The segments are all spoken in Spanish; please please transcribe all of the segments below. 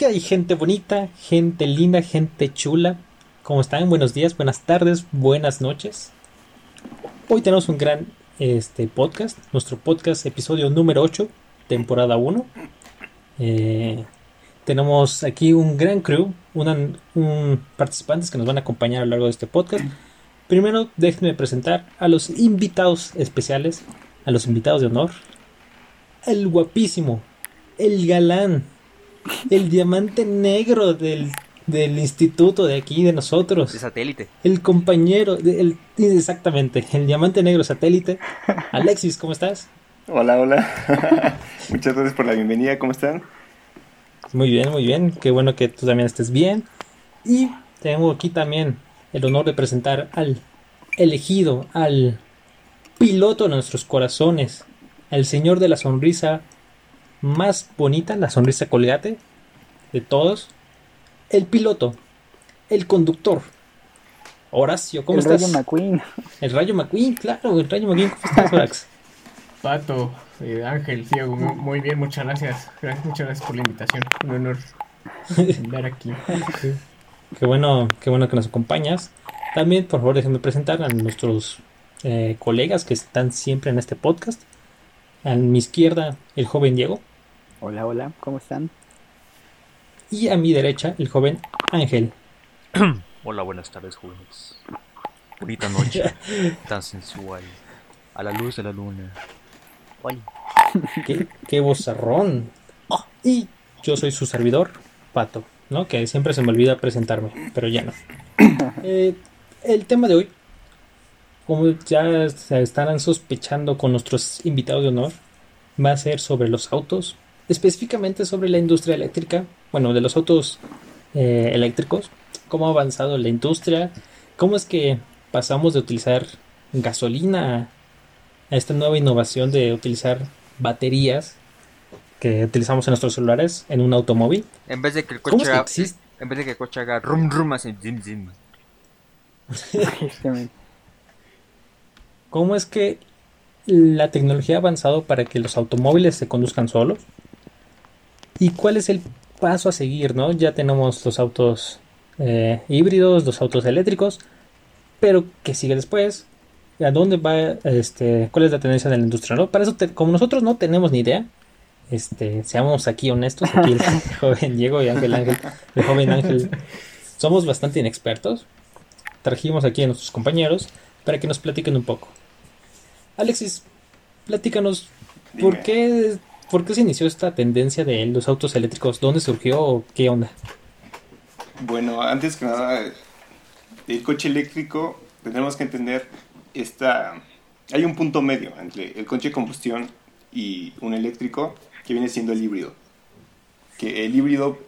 que hay gente bonita, gente linda, gente chula. ¿Cómo están? Buenos días, buenas tardes, buenas noches. Hoy tenemos un gran este, podcast, nuestro podcast episodio número 8, temporada 1. Eh, tenemos aquí un gran crew, un participantes que nos van a acompañar a lo largo de este podcast. Primero, déjenme presentar a los invitados especiales, a los invitados de honor. El guapísimo, el galán, el diamante negro del, instituto de aquí, de nosotros. De satélite. El compañero, el, exactamente, el diamante negro satélite. Alexis, ¿cómo estás? Hola, hola. Muchas gracias por la bienvenida, ¿cómo están? Muy bien, muy bien. Qué bueno que tú también estés bien. Y tengo aquí también el honor de presentar al elegido, al piloto de nuestros corazones, al señor de la sonrisa más bonita, la sonrisa colgate de todos, el piloto, el conductor. Horacio, ¿cómo estás? El Rayo McQueen. El Rayo McQueen, claro, el Rayo McQueen, ¿cómo estás, Max? Pato, eh, Ángel, Ciego, muy bien, muchas gracias. gracias. Muchas gracias por la invitación. Un honor estar aquí. Qué bueno, qué bueno que nos acompañas. También, por favor, déjenme presentar a nuestros eh, colegas que están siempre en este podcast. A mi izquierda, el joven Diego. Hola, hola, ¿cómo están? Y a mi derecha, el joven Ángel. hola, buenas tardes, jóvenes. Bonita noche, tan sensual. A la luz de la luna. qué, qué vozarrón. Y yo soy su servidor, Pato, ¿no? Que siempre se me olvida presentarme, pero ya no. Eh, el tema de hoy, como ya se estarán sospechando con nuestros invitados de honor, va a ser sobre los autos, específicamente sobre la industria eléctrica, bueno, de los autos eh, eléctricos, cómo ha avanzado la industria, cómo es que pasamos de utilizar gasolina a esta nueva innovación de utilizar baterías que utilizamos en nuestros celulares en un automóvil. En vez de que el coche haga, en vez de que el coche haga rum rum hace zim zim. ¿Cómo es que la tecnología ha avanzado para que los automóviles se conduzcan solos? ¿Y cuál es el paso a seguir? ¿no? Ya tenemos los autos eh, híbridos, los autos eléctricos, pero ¿qué sigue después? ¿A dónde va? Este, ¿Cuál es la tendencia de la industria? ¿no? Para eso, como nosotros no tenemos ni idea, este, seamos aquí honestos, aquí el joven Diego y Ángel Ángel, el joven Ángel, somos bastante inexpertos, trajimos aquí a nuestros compañeros para que nos platiquen un poco. Alexis, platícanos, ¿por qué, ¿por qué se inició esta tendencia de los autos eléctricos? ¿Dónde surgió? ¿Qué onda? Bueno, antes que nada, el coche eléctrico, tenemos que entender, esta, hay un punto medio entre el coche de combustión y un eléctrico que viene siendo el híbrido. Que el híbrido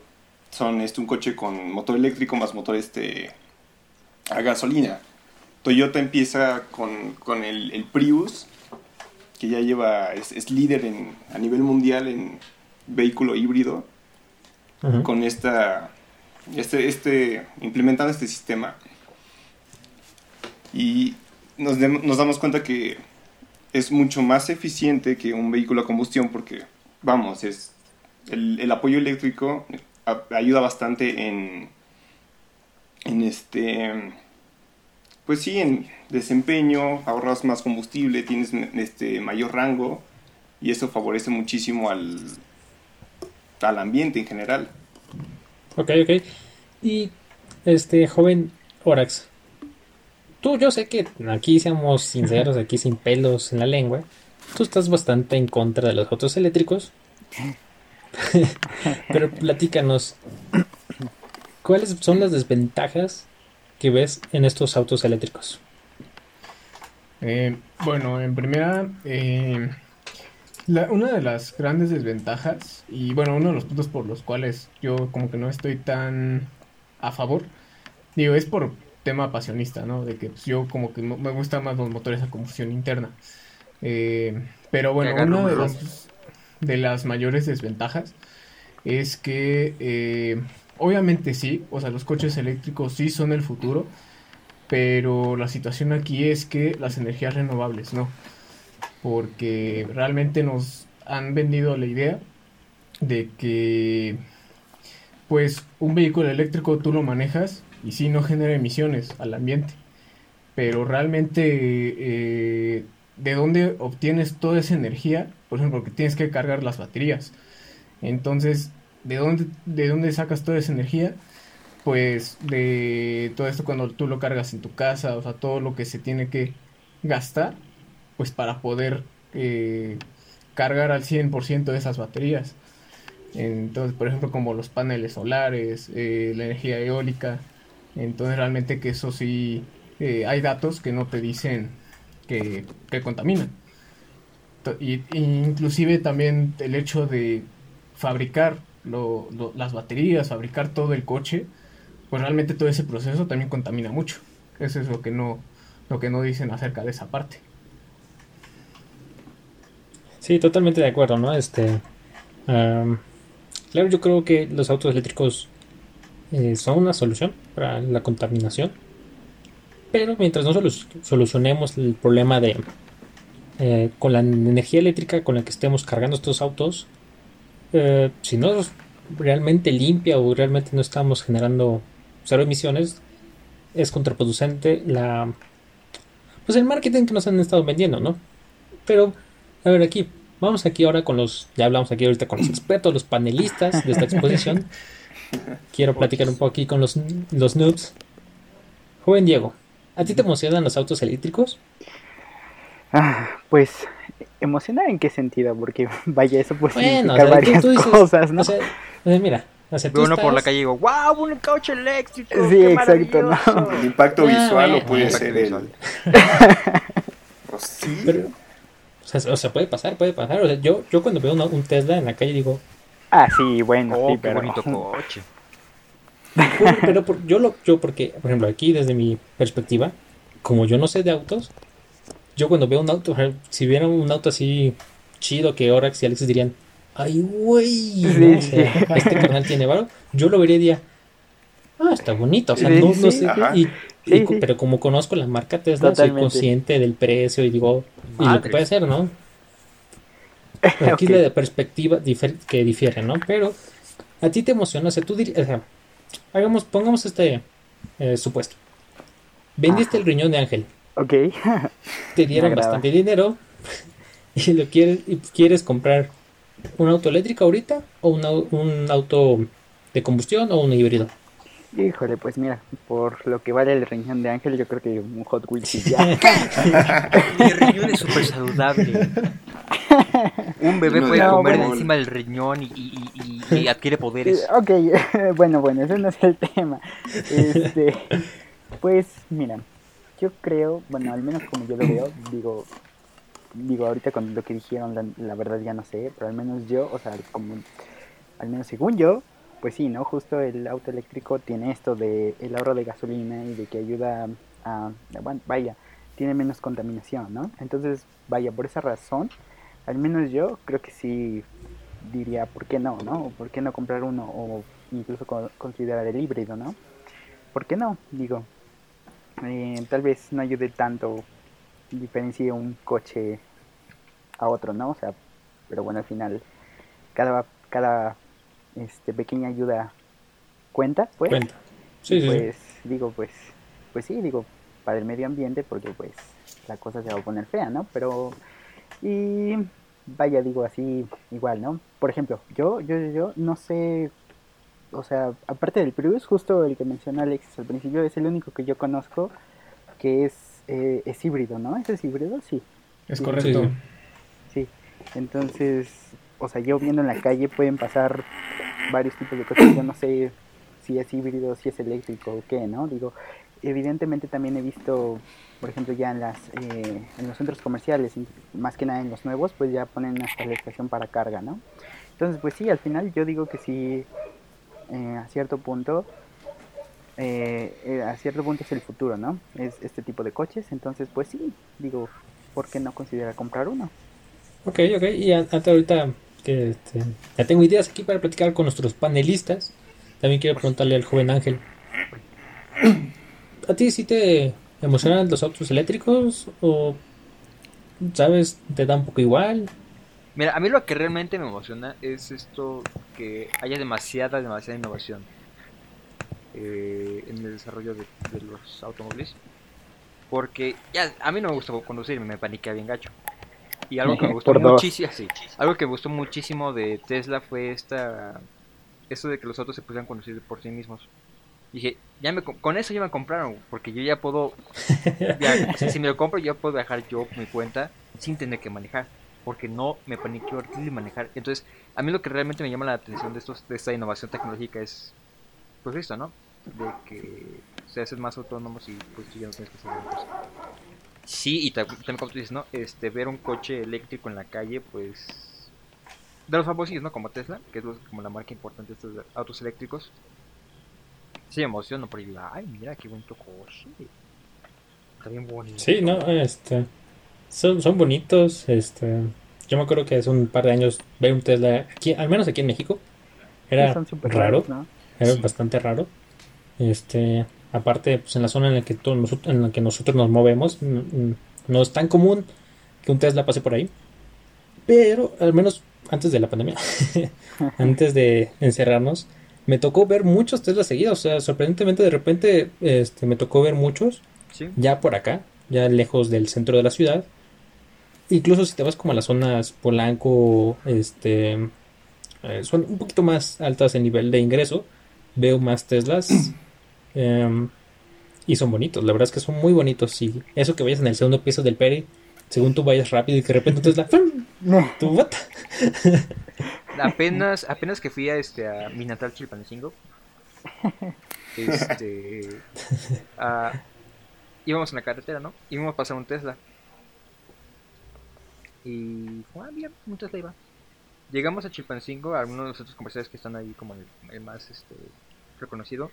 son este, un coche con motor eléctrico más motor este, a gasolina. Toyota empieza con, con el, el, Prius, que ya lleva, es, líder en, a nivel mundial en vehículo híbrido, con esta, este, este, implementando este sistema. Y nos, nos damos cuenta que es mucho más eficiente que un vehículo a combustión porque, vamos, es el, el apoyo eléctrico ayuda bastante en, en este pues sí, en desempeño, ahorras más combustible, tienes este mayor rango y eso favorece muchísimo al, al ambiente en general. Ok, ok. Y este joven Orax, tú yo sé que aquí seamos sinceros, aquí sin pelos en la lengua, tú estás bastante en contra de los autos eléctricos. Pero platícanos, ¿cuáles son las desventajas que ves en estos autos eléctricos? Eh, bueno, en primera, eh, una de las grandes desventajas y bueno, uno de los puntos por los cuales yo como que no estoy tan a favor, digo, es por tema pasionista, ¿no? De que pues, yo como que me gustan más los motores a combustión interna. Eh, pero bueno, una de las, de las mayores desventajas es que obviamente sí, o sea, los coches eléctricos sí son el futuro, pero la situación aquí es que las energías renovables no, porque realmente nos han vendido la idea de que pues un vehículo eléctrico tú lo manejas y sí no genera emisiones al ambiente. Pero realmente, eh, ¿de dónde obtienes toda esa energía? Por ejemplo, porque tienes que cargar las baterías. Entonces, ¿de dónde, ¿de dónde sacas toda esa energía? Pues de todo esto cuando tú lo cargas en tu casa, o sea, todo lo que se tiene que gastar, pues para poder eh, cargar al 100% de esas baterías. Entonces, por ejemplo, como los paneles solares, eh, la energía eólica. Entonces, realmente que eso sí, eh, hay datos que no te dicen que, que contaminan. Y, inclusive también el hecho de fabricar las baterías, fabricar todo el coche, pues realmente todo ese proceso también contamina mucho. Eso es lo que no, lo que no dicen acerca de esa parte. Sí, totalmente de acuerdo, ¿no? Este, claro, yo creo que los autos eléctricos eh, son una solución para la contaminación, pero mientras no solucionemos el problema de eh, con la energía eléctrica con la que estemos cargando estos autos, eh, si no es realmente limpia o realmente no estamos generando cero emisiones, es contraproducente la pues el marketing que nos han estado vendiendo, ¿no? Pero a ver, aquí, vamos aquí ahora con los, ya hablamos aquí ahorita con los expertos, los panelistas de esta exposición. Quiero platicar un poco aquí con los, los noobs. Joven Diego, ¿a ti te emocionan los autos eléctricos? Ah, pues, ¿emocionar en qué sentido? Porque, vaya, eso puede bueno, significar varias cosas, ¿no? O sea, mira, o sea, uno por la calle y digo, wow, un coche eléctrico. Sí, exacto, ¿no? El impacto visual o puede ser el... pues, sí. Pero, o sea, puede pasar, puede pasar. O sea, yo, yo cuando veo un Tesla en la calle digo... Ah, sí, bueno, oh, sí, qué bonito coche. Pero, yo lo, yo porque, por ejemplo, aquí desde mi perspectiva, como yo no sé de autos, yo cuando veo un auto, si viera un auto así chido que Orax y Alexis dirían, ay, güey, este canal tiene varo, yo lo vería y diría, ah, está bonito, o sea, no, no sé, y, pero como conozco la marca Tesla, soy consciente del precio y digo, y lo que puede hacer, ¿no? Aquí okay. la perspectiva que difiere, ¿no? Pero a ti te emociona, o sea, tú dirías, o sea, hagamos, pongamos este eh, supuesto. Vendiste el riñón de Ángel. Ok. te dieron bastante dinero y lo quieres, y quieres comprar un auto eléctrico ahorita o un auto de combustión o un híbrido. Híjole, pues mira, por lo que vale el riñón de Ángel, yo creo que un Hot Wheels y ya. Mi riñón es súper saludable. Un bebé puede comer encima del riñón y, adquiere poderes. Ok, bueno, bueno, ese no es el tema. Este, pues mira, yo creo, bueno, al menos como yo lo veo, digo, digo ahorita con lo que dijeron, la, verdad ya no sé, pero al menos yo, o sea, como, al menos según yo, pues sí, ¿no? Justo el auto eléctrico tiene esto de el ahorro de gasolina y de que ayuda a, bueno, vaya, tiene menos contaminación, ¿no? Entonces, vaya, por esa razón, al menos yo creo que sí diría, ¿por qué no, no? ¿Por qué no comprar uno o incluso considerar el híbrido, ¿no? ¿Por qué no? Digo, eh, tal vez no ayude tanto, diferencie un coche a otro, ¿no? O sea, pero bueno, al final, cada, cada este pequeña ayuda cuenta, pues. Cuenta. pues digo, pues, pues sí, digo, para el medio ambiente, porque pues la cosa se va a poner fea, ¿no? Pero, y vaya, digo así, igual, ¿no? Por ejemplo, yo, yo, yo no sé, o sea, aparte del Prius, justo el que mencionó Alex al principio, es el único que yo conozco que es, eh, es híbrido, ¿no? ¿Ese es híbrido? Sí. Es correcto. sí. Entonces, o sea, yo viendo en la calle pueden pasar varios tipos de coches, yo no sé si es híbrido, si es eléctrico o qué, ¿no? Digo, evidentemente también he visto, por ejemplo, ya en las eh, en los centros comerciales, más que nada en los nuevos, pues ya ponen hasta la estación para carga, ¿no? Entonces, pues sí, al final yo digo que sí, eh, a cierto punto, eh, a cierto punto es el futuro, ¿no? Es este tipo de coches, entonces, pues sí, digo, ¿por qué no considerar comprar uno? Ok, ok, y hasta ahorita que este, ya tengo ideas aquí para platicar con nuestros panelistas. También quiero preguntarle al joven Ángel. ¿A ti sí te emocionan los autos eléctricos? ¿O, sabes, te da un poco igual? Mira, a mí lo que realmente me emociona es esto que haya demasiada, demasiada innovación eh, en el desarrollo de, los automóviles. Porque ya, a mí no me gusta conducir, me paniquea bien gacho. Y algo que me gustó muchísimo, algo que me gustó muchísimo de Tesla fue esta, esto de que los autos se pudieran conducir por sí mismos. Dije, ya me, con eso ya me compraron, porque yo ya puedo, si me lo compro, yo puedo dejar yo mi cuenta sin tener que manejar porque no me paniqueo horrible manejar. Entonces, a mí lo que realmente me llama la atención de, estos, de esta innovación tecnológica es, pues esto, ¿no? De que se hacen más autónomos y pues ya no tienes que hacer cosas. Sí, y también como tú dices, ¿no? Este, ver un coche eléctrico en la calle, pues... De los famosos, ¿no? Como Tesla, que es como la marca importante de estos autos eléctricos. Sí, emociono porque digo, ay, mira qué bonito coche. Está bien bonito. Sí, no, este... Son, son bonitos, este... Yo me acuerdo que hace un par de años ver un Tesla, aquí, al menos aquí en México, era raro, era bastante raro. Este, aparte, pues en la zona en la que todos en la que nosotros nos movemos, no, es tan común que un Tesla pase por ahí. Pero al menos antes de la pandemia, antes de encerrarnos, me tocó ver muchos Tesla seguidos. O sea, sorprendentemente de repente este, me tocó ver muchos ya por acá, ya lejos del centro de la ciudad. Incluso si te vas como a las zonas Polanco, este, eh, son un poquito más altas en nivel de ingreso, veo más Teslas. Em, y son bonitos, la verdad es que son muy bonitos. Y eso que vayas en el segundo piso del Peri, según tú vayas rápido y que de repente Tesla, ¿Tu apenas, apenas que fui a, este, a mi natal Chilpancingo, este, íbamos en la carretera, ¿no? Íbamos a pasar un Tesla. Y ah, bien, un Tesla iba. Llegamos a Chilpancingo, a algunos de los otros comerciales que están ahí como el, más este, reconocido.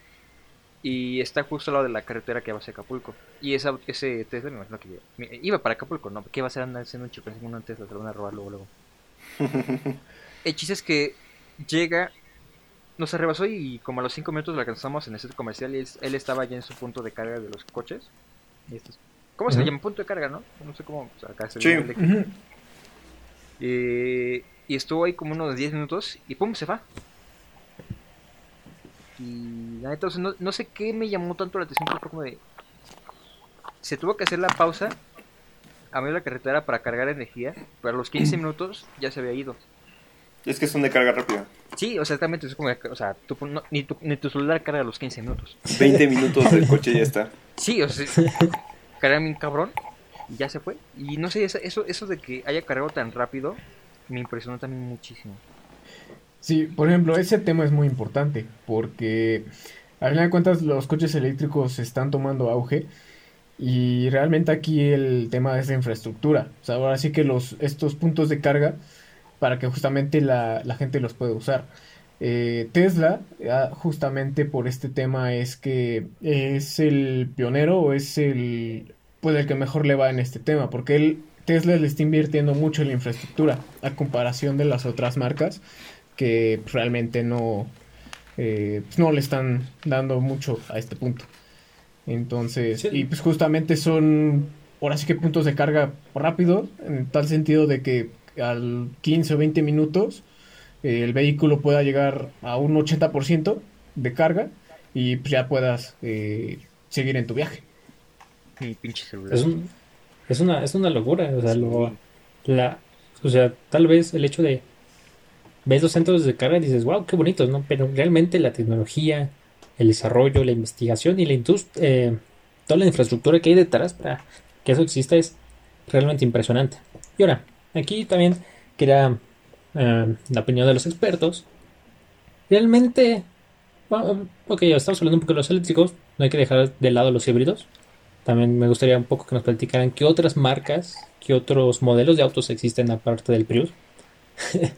Y está justo al lado de la carretera que va hacia Acapulco. Y esa, ese Tesla me imagino que iba para Acapulco, ¿no? ¿Qué va a hacer andar haciendo un Chilpancingo una Tesla? Se lo van a robar luego, luego. el chiste es que llega, nos arrebasó y como a los 5 minutos lo alcanzamos en el centro comercial y él, estaba ya en su punto de carga de los coches. ¿Cómo se llama? Punto de carga, ¿no? No sé cómo. acá se eh, y estuvo ahí como unos 10 minutos y pum, se va. Y la neta, no, sé qué me llamó tanto la atención, pero como de... Se tuvo que hacer la pausa a medio de la carretera para cargar energía, pero a los 15 minutos ya se había ido. Es que son de carga rápida. Sí, o sea, exactamente, es como, o sea, ni, tu, ni, tu, celular carga a los 15 minutos. 20 minutos del coche ya está. Sí, o sea, carga un cabrón ya se fue. Y no sé, eso, eso de que haya cargado tan rápido me impresionó también muchísimo. Sí, por ejemplo, ese tema es muy importante porque a final de cuentas los coches eléctricos están tomando auge y realmente aquí el tema es de infraestructura. O sea, ahora sí que los, estos puntos de carga para que justamente la, gente los pueda usar. Eh, Tesla, ah, justamente por este tema, es que es el pionero o es el, pues el que mejor le va en este tema, porque él Tesla le está invirtiendo mucho en la infraestructura a comparación de las otras marcas que realmente no, eh, pues no le están dando mucho a este punto. Entonces, y pues justamente son, ahora sí que puntos de carga rápido, en tal sentido de que al 15 o 20 minutos eh, el vehículo pueda llegar a un 80% de carga y pues ya puedas eh, seguir en tu viaje. Mi pinche celular. Es una, es una locura. O sea, la, o sea, tal vez el hecho de ves los centros de carga y dices, wow, qué bonitos, ¿no? Pero realmente la tecnología, el desarrollo, la investigación y la industria, eh, toda la infraestructura que hay detrás para que eso exista es realmente impresionante. Y ahora, aquí también quería eh, la opinión de los expertos. Realmente, ok, estamos hablando un poco de los eléctricos, no hay que dejar de lado los híbridos. También me gustaría un poco que nos platicaran qué otras marcas, qué otros modelos de autos existen aparte del Prius.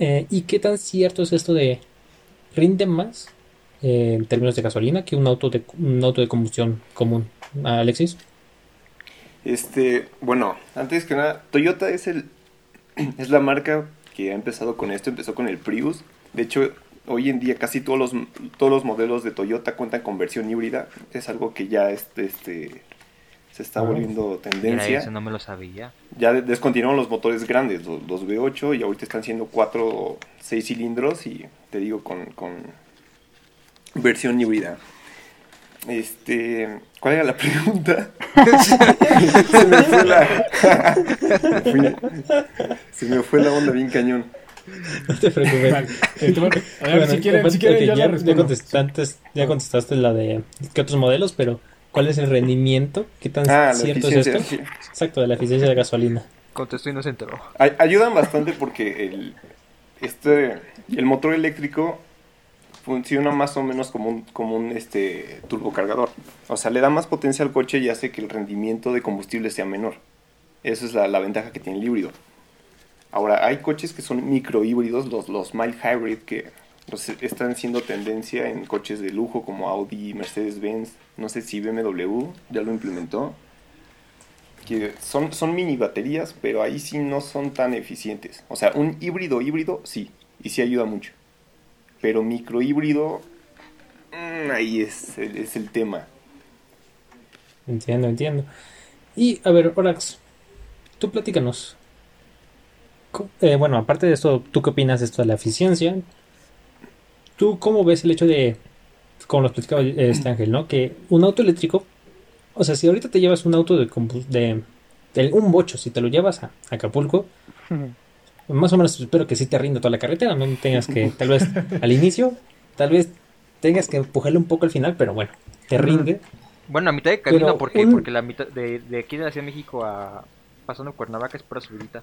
Eh, y qué tan cierto es esto de rinde más eh, en términos de gasolina que un auto de, un auto de combustión común. Alexis. Este, bueno, antes que nada, Toyota es el es la marca que ha empezado con esto, empezó con el Prius. De hecho, hoy en día casi todos los, todos los modelos de Toyota cuentan con versión híbrida. Es algo que ya este, este se está Ah. volviendo Mira, tendencia. eso no me lo sabía. Ya de- descontinuaron los motores grandes, los, los V8, y ahorita están siendo 4 6 cilindros y te digo con, con versión híbrida. Este, ¿cuál era la pregunta? se me fue la se me fue la onda bien cañón. No te preocupes. Vale. Eh, a- ver, Bueno, si yo ya, la ya respondo. contestaste, ya contestaste la de qué otros modelos, pero ¿cuál es el rendimiento? ¿Qué tan Ah, cierto es esto? Exacto, de la eficiencia de gasolina. Contestó y no se enteró. Ay- Ayudan bastante porque el, este, el motor eléctrico funciona más o menos como un, como un este, turbocargador. O sea, le da más potencia al coche y hace que el rendimiento de combustible sea menor. Esa es la, la ventaja que tiene el híbrido. Ahora, hay coches que son microhíbridos, los, los mild hybrid, que pues, están siendo tendencia en coches de lujo como Audi, Mercedes-Benz. No sé si BMW ya lo implementó que son, son mini baterías, pero ahí sí no son tan eficientes. O sea, un híbrido híbrido sí, y sí ayuda mucho. Pero micro híbrido, mm, ahí es, es el tema. Entiendo, entiendo. Y a ver, Orax, tú platícanos. Eh, bueno, aparte de esto, ¿tú qué opinas de esto de la eficiencia? ¿Tú cómo ves el hecho de, como nos platicaba este Ángel, ¿no? Que un auto eléctrico, o sea, si ahorita te llevas un auto de, de, de un bocho, si te lo llevas a Acapulco, más o menos espero que sí te rinda toda la carretera, no tengas que, tal vez al inicio, tal vez tengas que empujarle un poco al final, pero bueno, te rinde. Bueno, a mitad de camino, Pero ¿por qué? un- Porque la mitad de, de aquí de la Ciudad de México a pasando Cuernavaca es pura subidita.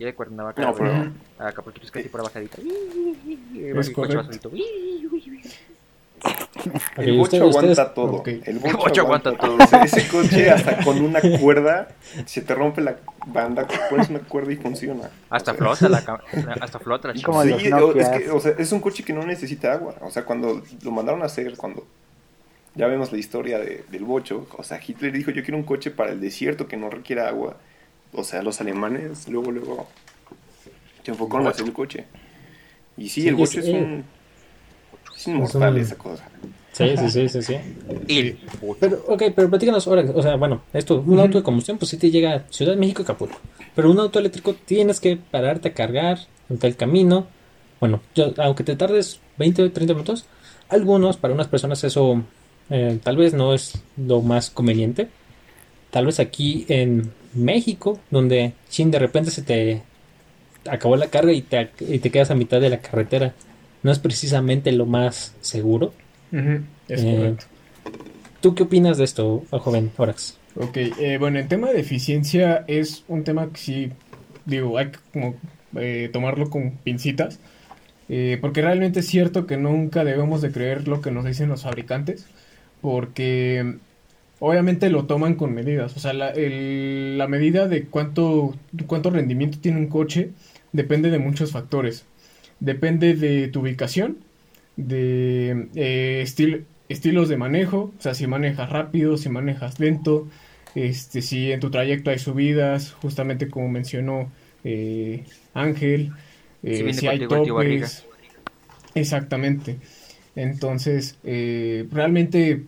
Y de Cuernavaca No, pero- a Acapulco es casi pura bajadita. Es El correcto. bocho aguanta todo. ok. El bocho, bocho aguanta, aguanta todo. Ese coche hasta con una cuerda, se te rompe la banda, pones una cuerda y funciona. Hasta flota la hasta flota la. Sí, o- es, que, o sea, es un coche que no necesita agua. O sea, cuando lo mandaron a hacer, cuando ya vemos la historia de- del bocho, o sea, Hitler dijo, yo quiero un coche para el desierto que no requiera agua. O sea, los alemanes luego, luego se enfocaron a hacer el coche. Y sí, Sí, el bocho es- es un... Es inmortal un- esa cosa. Sí, sí, sí, sí, sí. Pero, ok, pero platícanos ahora, o sea, bueno, esto, un auto de combustión, pues sí te llega a Ciudad de México, Acapulco. Pero un auto eléctrico tienes que pararte a cargar en el camino. Bueno, yo- aunque te tardes 20 o 30 minutos, algunos, para unas personas eso eh, tal vez no es lo más conveniente. Tal vez aquí en México, donde chin, de repente se te acabó la carga y te, y te quedas a mitad de la carretera, no es precisamente lo más seguro. Es Eh, correcto. ¿Tú qué opinas de esto, joven Orax? Ok, eh, bueno, en tema de eficiencia es un tema que sí, digo, hay que como eh, tomarlo con pincitas, eh, porque realmente es cierto que nunca debemos de creer lo que nos dicen los fabricantes, porque obviamente lo toman con medidas, o sea, la, el- la medida de cuánto, cuánto rendimiento tiene un coche depende de muchos factores, depende de tu ubicación, de eh, estil- estilos de manejo, o sea, si manejas rápido, si manejas lento, este, si en tu trayecto hay subidas, justamente como mencionó eh, Ángel, eh, Si hay topes, exactamente. Entonces, eh, realmente,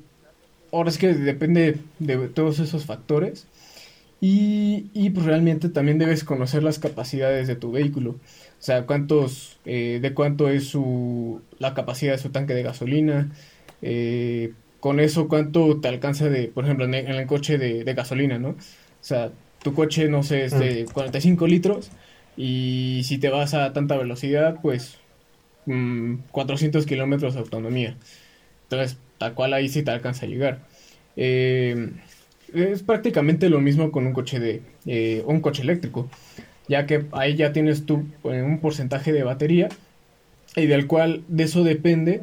ahora es que depende de todos esos factores. Y, y, pues realmente también debes conocer las capacidades de tu vehículo. O sea, cuántos, eh, de cuánto es su, la capacidad de su tanque de gasolina. eh, con eso, cuánto te alcanza de, por ejemplo, en el, en el coche de, de gasolina, ¿no? O sea, tu coche, no sé, es de 45 litros. Y si te vas a tanta velocidad, pues mm, 400 kilómetros de autonomía. Entonces, tal cual ahí sí te alcanza a llegar. Eh, es prácticamente lo mismo con un coche de eh, un coche eléctrico, ya que ahí ya tienes tú eh, un porcentaje de batería y del cual de eso depende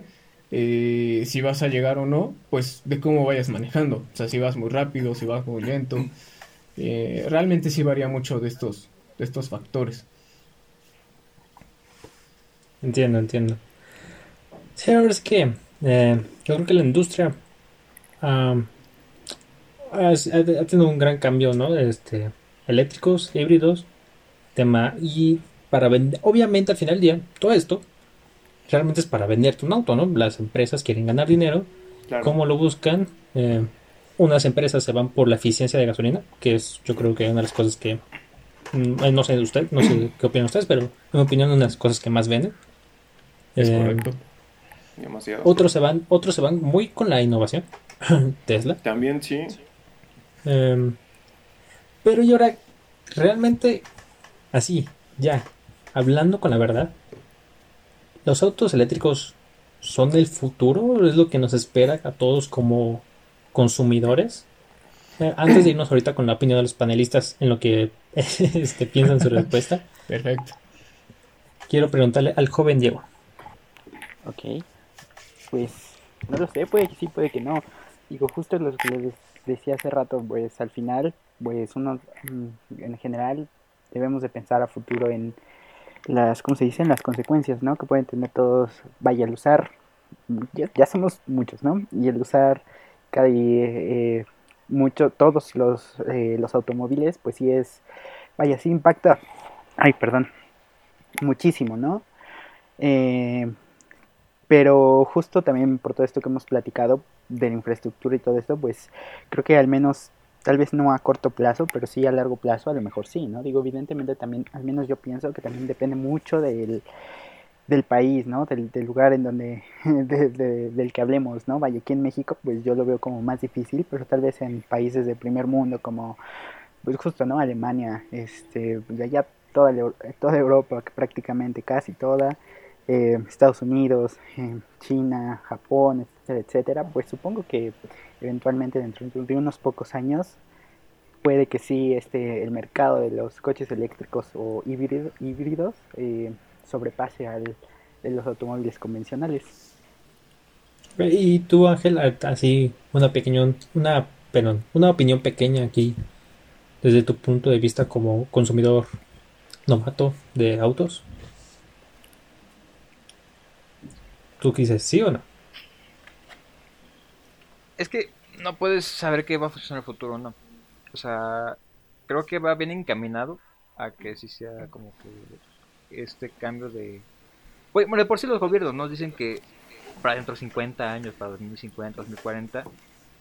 si vas a llegar o no, pues de cómo vayas manejando. O sea, si vas muy rápido, si vas muy lento. Realmente sí varía mucho de estos, de estos factores. Entiendo, entiendo. Sí, es eh, yo creo que la industria ha, ha tenido un gran cambio, ¿no? Este, eléctricos, híbridos, tema, y para vender, obviamente al final del día, todo esto realmente es para venderte un auto, ¿no? Las empresas quieren ganar dinero, Claro. ¿cómo lo buscan? Eh, unas empresas se van por la eficiencia de gasolina, que es yo creo que una de las cosas que mm, no sé de usted, no sé qué opinan ustedes, pero en mi opinión una de las cosas que más venden. Es Eh, correcto. Demasiado. otros se van, otros se van muy con la innovación. Tesla. También sí. Em, pero y ahora, realmente, así, ya, hablando con la verdad, ¿los autos eléctricos son el futuro? ¿Es lo que nos espera a todos como consumidores? Eh, antes de irnos ahorita con la opinión de los panelistas en lo que este, piensan su respuesta, Perfecto. quiero preguntarle al joven Diego. Ok. Pues no lo sé, puede que sí, puede que no. Digo, justo lo que les decía hace rato, pues al final, pues uno mm, en general debemos de pensar a futuro en las, ¿cómo se dicen? Las consecuencias, ¿no? Que pueden tener todos, vaya, el usar, ya, somos muchos, ¿no? Y el usar cada eh, mucho, todos los, eh, los automóviles, pues sí es, vaya, sí impacta, ay, perdón, muchísimo, ¿no? Eh, pero justo también por todo esto que hemos platicado de la infraestructura y todo esto, pues creo que al menos, tal vez no a corto plazo, pero sí a largo plazo, a lo mejor sí, ¿no? Digo, evidentemente también, al menos yo pienso que también depende mucho del, del país, ¿no? Del, del lugar en donde, de- de- del que hablemos, ¿no? Vaya, aquí en México, pues yo lo veo como más difícil, pero tal vez en países de primer mundo como, pues justo, ¿no? Alemania, este, pues allá toda, la toda Europa, prácticamente casi toda, eh, Estados Unidos, eh, China, Japón, etcétera, etcétera, pues supongo que eventualmente dentro de unos pocos años puede que sí este el mercado de los coches eléctricos o híbrido- híbridos eh, sobrepase al de los automóviles convencionales. Y tú, Ángel, así una pequeña, una, perdón, una opinión pequeña aquí desde tu punto de vista como consumidor novato de autos. ¿Tú dices sí o no? Es que no puedes saber qué va a funcionar en el futuro, ¿no? O sea, creo que va bien encaminado a que sí sea como que este cambio de... Bueno, de por sí los gobiernos nos dicen que para dentro de 50 años, para 2050, 2040,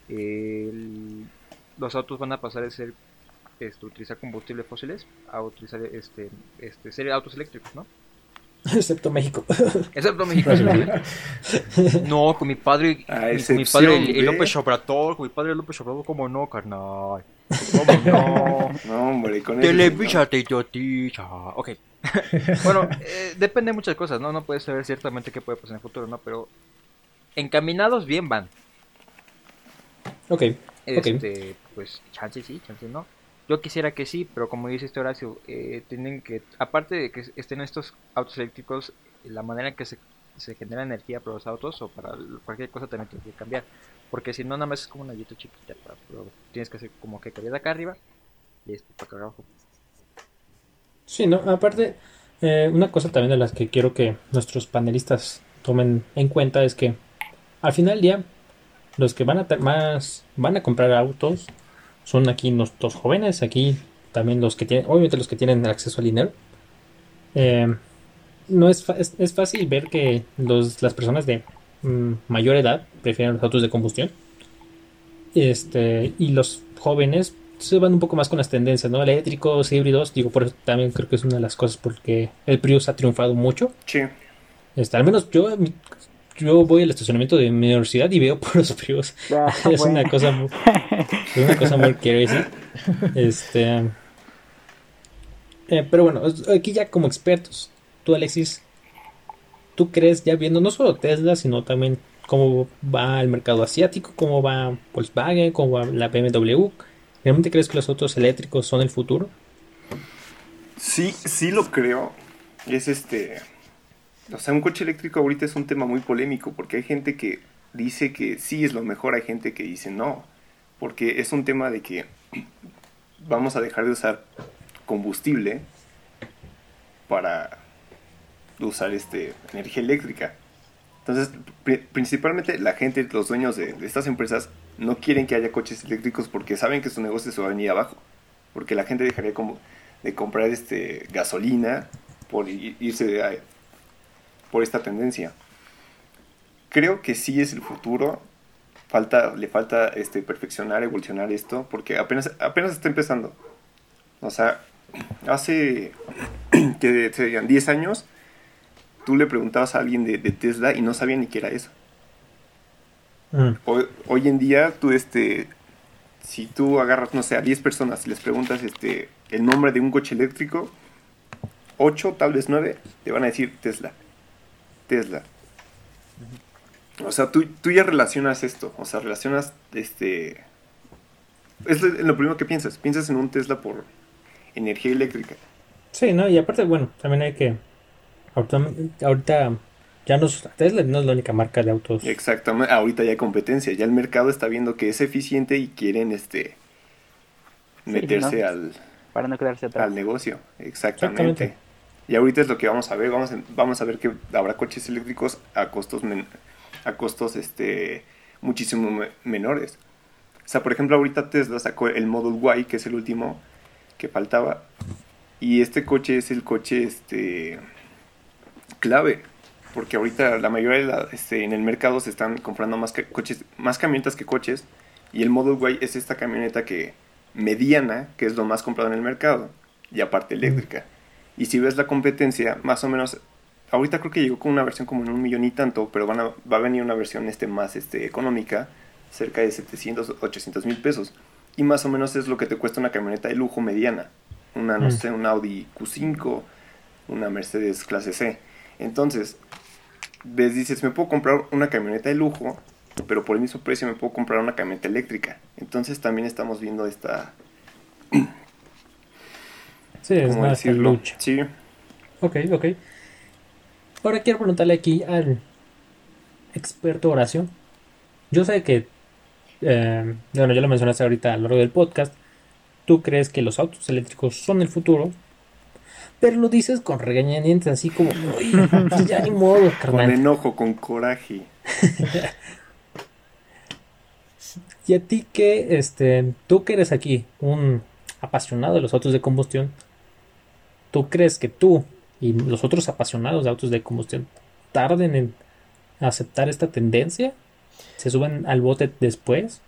el- los autos van a pasar de ser este, utilizar combustibles fósiles a utilizar este, este ser autos eléctricos, ¿no? Excepto México. Excepto México. no, con mi padre, A mi- con mi excepción padre el, López Obrador, con mi padre López Obrador, ¿cómo no, carnal? ¿Cómo no? No, hombre, con eso. Televisa te idiotiza. Ok. bueno, eh, depende de muchas cosas, ¿no? No puedes saber ciertamente qué puede pasar en el futuro, ¿no? Pero encaminados bien van. Ok. Este, pues chance sí, chance no. Yo quisiera que sí, pero como dice este Horacio, eh, tienen que, aparte de que estén estos autos eléctricos, la manera en que se, se genera energía para los autos o para cualquier cosa también tiene que cambiar. Porque si no, nada más es como una llanta chiquita, pero tienes que hacer como que cabida acá arriba y después para acá abajo. Sí, no, aparte, eh, una cosa también de las que quiero que nuestros panelistas tomen en cuenta es que al final del día, los que van a más van a comprar autos son aquí los jóvenes, aquí también los que tienen, obviamente los que tienen acceso al dinero. Eh, no es, es, es fácil ver que los, las personas de mm, mayor edad prefieren los autos de combustión. Este, y los jóvenes se van un poco más con las tendencias, ¿no? Eléctricos, híbridos, digo, por eso también creo que es una de las cosas porque el Prius ha triunfado mucho. Sí. Este, al menos yo, yo voy al estacionamiento de mi universidad y veo por los Prius. Ah, es bueno. una cosa muy, es una cosa muy crazy. Este, eh, pero bueno, aquí ya como expertos, tú Alexis, ¿tú crees ya viendo no solo Tesla, sino también cómo va el mercado asiático, cómo va Volkswagen, cómo va la BMW? ¿Realmente crees que los autos eléctricos son el futuro? Sí, sí lo creo. Es este. O sea, un coche eléctrico ahorita es un tema muy polémico porque hay gente que dice que sí es lo mejor, hay gente que dice no. Porque es un tema de que vamos a dejar de usar combustible para usar este energía eléctrica. Entonces, pri- principalmente la gente, los dueños de, de estas empresas, no quieren que haya coches eléctricos porque saben que su negocio se va a venir abajo. Porque la gente dejaría como de comprar este gasolina por irse a- por esta tendencia. Creo que sí es el futuro, falta, le falta este, perfeccionar, evolucionar esto, porque apenas, apenas está empezando. O sea, hace que serían 10 años, tú le preguntabas a alguien de, de Tesla y no sabía ni qué era eso. Mm. Hoy, hoy en día, tú, este, si tú agarras, no sé, a 10 personas y les preguntas este, el nombre de un coche eléctrico, 8, tal vez 9, te van a decir Tesla. Tesla. O sea, tú, tú ya relacionas esto, o sea, relacionas este... Es lo, primero que piensas, piensas en un Tesla por energía eléctrica. Sí, ¿no? Y aparte, bueno, también hay que... Ahorita, ahorita ya no es, Tesla no es la única marca de autos. Exactamente, ahorita ya hay competencia, ya el mercado está viendo que es eficiente y quieren este meterse ¿no? al, Para no quedarse atrás. al negocio. Exactamente. Exactamente. Y ahorita es lo que vamos a ver, vamos a, vamos a ver que habrá coches eléctricos a costos a costos este muchísimo me- menores. O sea, por ejemplo, ahorita Tesla sacó el Model Y, que es el último que faltaba. Y este coche es el coche este clave. Porque ahorita la mayoría este, en el mercado se están comprando más coches, más camionetas que coches. Y el Model Y es esta camioneta que mediana, que es lo más comprado en el mercado. Y aparte eléctrica. Y si ves la competencia, más o menos, ahorita creo que llegó con una versión como en un millón y tanto, pero van a, va a venir una versión este más este, económica, cerca de 700, 800 mil pesos. Y más o menos es lo que te cuesta una camioneta de lujo mediana. Una, no Mm. sé, un Audi Q5, una Mercedes clase C. Entonces, ves, dices, me puedo comprar una camioneta de lujo, pero por el mismo precio me puedo comprar una camioneta eléctrica. Entonces también estamos viendo esta, Sí, es ¿cómo más esta decirlo? lucha. Sí, Ok, ok. Ahora quiero preguntarle aquí al experto Horacio. Yo sé que, eh, bueno, ya lo mencionaste ahorita a lo largo del podcast. Tú crees que los autos eléctricos son el futuro, pero lo dices con regañadientes, así como, "Uy, ya ni modo, con carnal. enojo, con coraje. Y a ti que, este, tú que eres aquí un apasionado de los autos de combustión, ¿tú crees que tú y los otros apasionados de autos de combustión tarden en aceptar esta tendencia? ¿Se suben al bote después?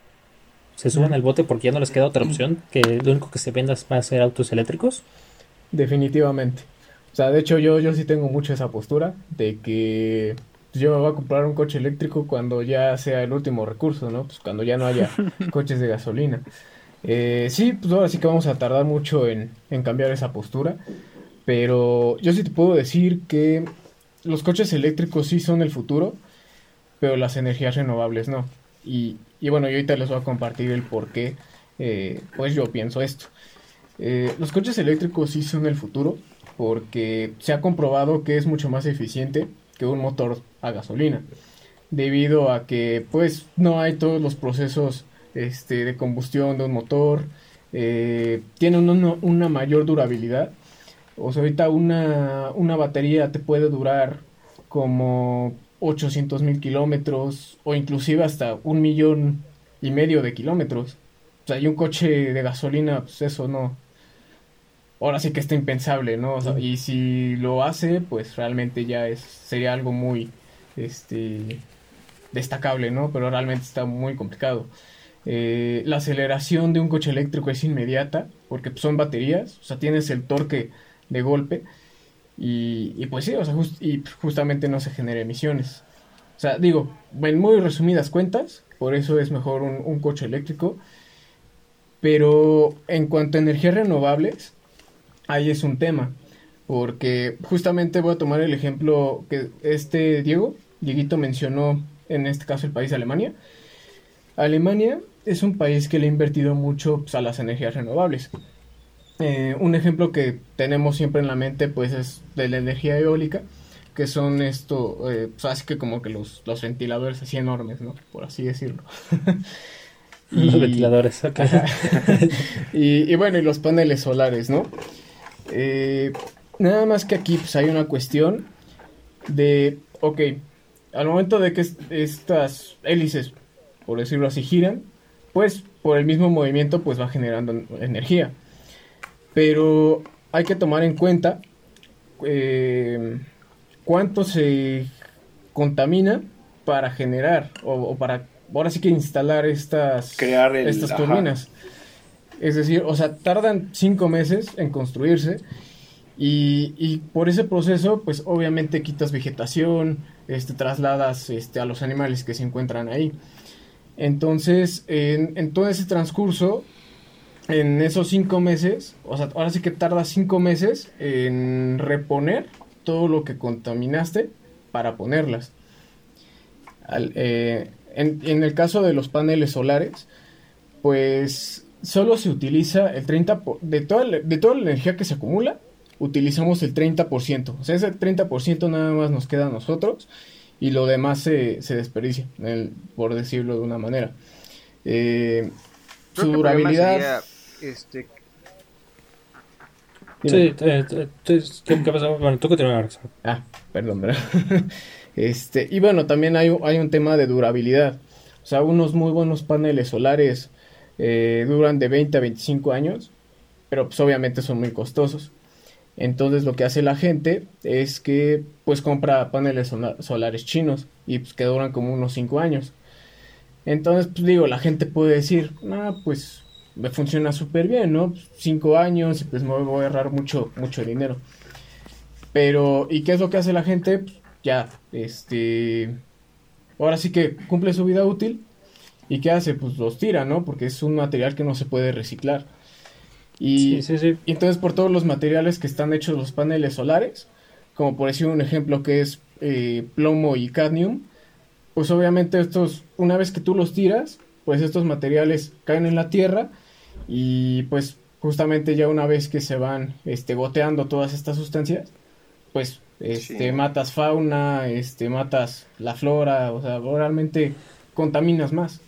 ¿Se suben Mm. al bote porque ya no les queda otra opción? ¿Que lo único que se venda va a ser autos eléctricos? Definitivamente. O sea, de hecho yo, yo sí tengo mucho esa postura de que pues, yo me voy a comprar un coche eléctrico cuando ya sea el último recurso, ¿no? Pues cuando ya no haya coches de gasolina. Eh, sí, pues ahora sí que vamos a tardar mucho en, en cambiar esa postura, pero yo sí te puedo decir que los coches eléctricos sí son el futuro, pero las energías renovables no. Y, bueno, yo ahorita les voy a compartir el por qué, eh, pues yo pienso esto. Eh, los coches eléctricos sí son el futuro porque se ha comprobado que es mucho más eficiente que un motor a gasolina debido a que pues no hay todos los procesos este, de combustión de un motor eh, tienen una, una mayor durabilidad o sea ahorita una, una batería te puede durar como 800 mil kilómetros o inclusive hasta un millón y medio de kilómetros o sea y un coche de gasolina pues eso no ahora sí que está impensable, ¿no? O sea, y si lo hace, pues realmente ya es, sería algo muy, este, destacable, ¿no? Pero realmente está muy complicado. Eh, la aceleración de un coche eléctrico es inmediata, porque pues, son baterías, o sea, tienes el torque de golpe, y, pues sí, o sea, y justamente no se genera emisiones. O sea, digo, en muy resumidas cuentas, por eso es mejor un, coche eléctrico, pero en cuanto a energías renovables, ahí es un tema. Porque justamente voy a tomar el ejemplo que este Diego, Dieguito mencionó en este caso el país Alemania. Alemania es un país que le ha invertido mucho pues, a las energías renovables. Eh, un ejemplo que tenemos siempre en la mente pues es de la energía eólica, que son esto, eh, pues, así que como que los, los ventiladores así enormes, ¿no? Por así decirlo. Los Y- ventiladores, ok. y, y bueno, y los paneles solares, ¿no? Eh, nada más que aquí pues hay una cuestión de, ok, al momento de que est- estas hélices, por decirlo así, giran, pues por el mismo movimiento pues va generando en- energía. Pero hay que tomar en cuenta eh, cuánto se contamina para generar o, o para ahora sí que instalar estas, Crear el- estas ajá. turbinas. Es decir, o sea, tardan cinco meses en construirse y, y por ese proceso, pues obviamente quitas vegetación, este, trasladas este, a los animales que se encuentran ahí. Entonces, en, en todo ese transcurso, en esos cinco meses, o sea, ahora sí que tarda cinco meses en reponer todo lo que contaminaste para ponerlas. Al- eh, en, en el caso de los paneles solares, pues solo se utiliza el 30% po- de toda, la- de toda la energía que se acumula, utilizamos el 30%. O sea, ese 30% nada más nos queda a nosotros y lo demás se, se desperdicia, el- por decirlo de una manera. Eh, su durabilidad... sería, este. Sí, ¿qué, pasó? Bueno, tú continúa. Alex. Ah, perdón, ¿verdad? Este, y bueno, también hay, un- hay un tema de durabilidad. O sea, unos muy buenos paneles solares eh, duran de 20 a 25 años, pero pues obviamente son muy costosos. Entonces lo que hace la gente es que pues compra paneles sola- solares chinos y pues que duran como unos 5 años. Entonces, pues digo, la gente puede decir, ah, pues me funciona súper bien, ¿no? 5 años y pues me voy a ahorrar mucho, mucho dinero. Pero, ¿y qué es lo que hace la gente? Pues, ya, este, ahora sí que cumple su vida útil. ¿Y qué hace? Pues los tira, ¿no? Porque es un material que no se puede reciclar. Y, Sí, sí, sí. y entonces por todos los materiales que están hechos los paneles solares, como por decir un ejemplo que es eh, plomo y cadmium, pues obviamente estos, una vez que tú los tiras, pues estos materiales caen en la tierra y pues justamente ya una vez que se van este, goteando todas estas sustancias, pues este, Sí. matas fauna, este, matas la flora, o sea, realmente contaminas más.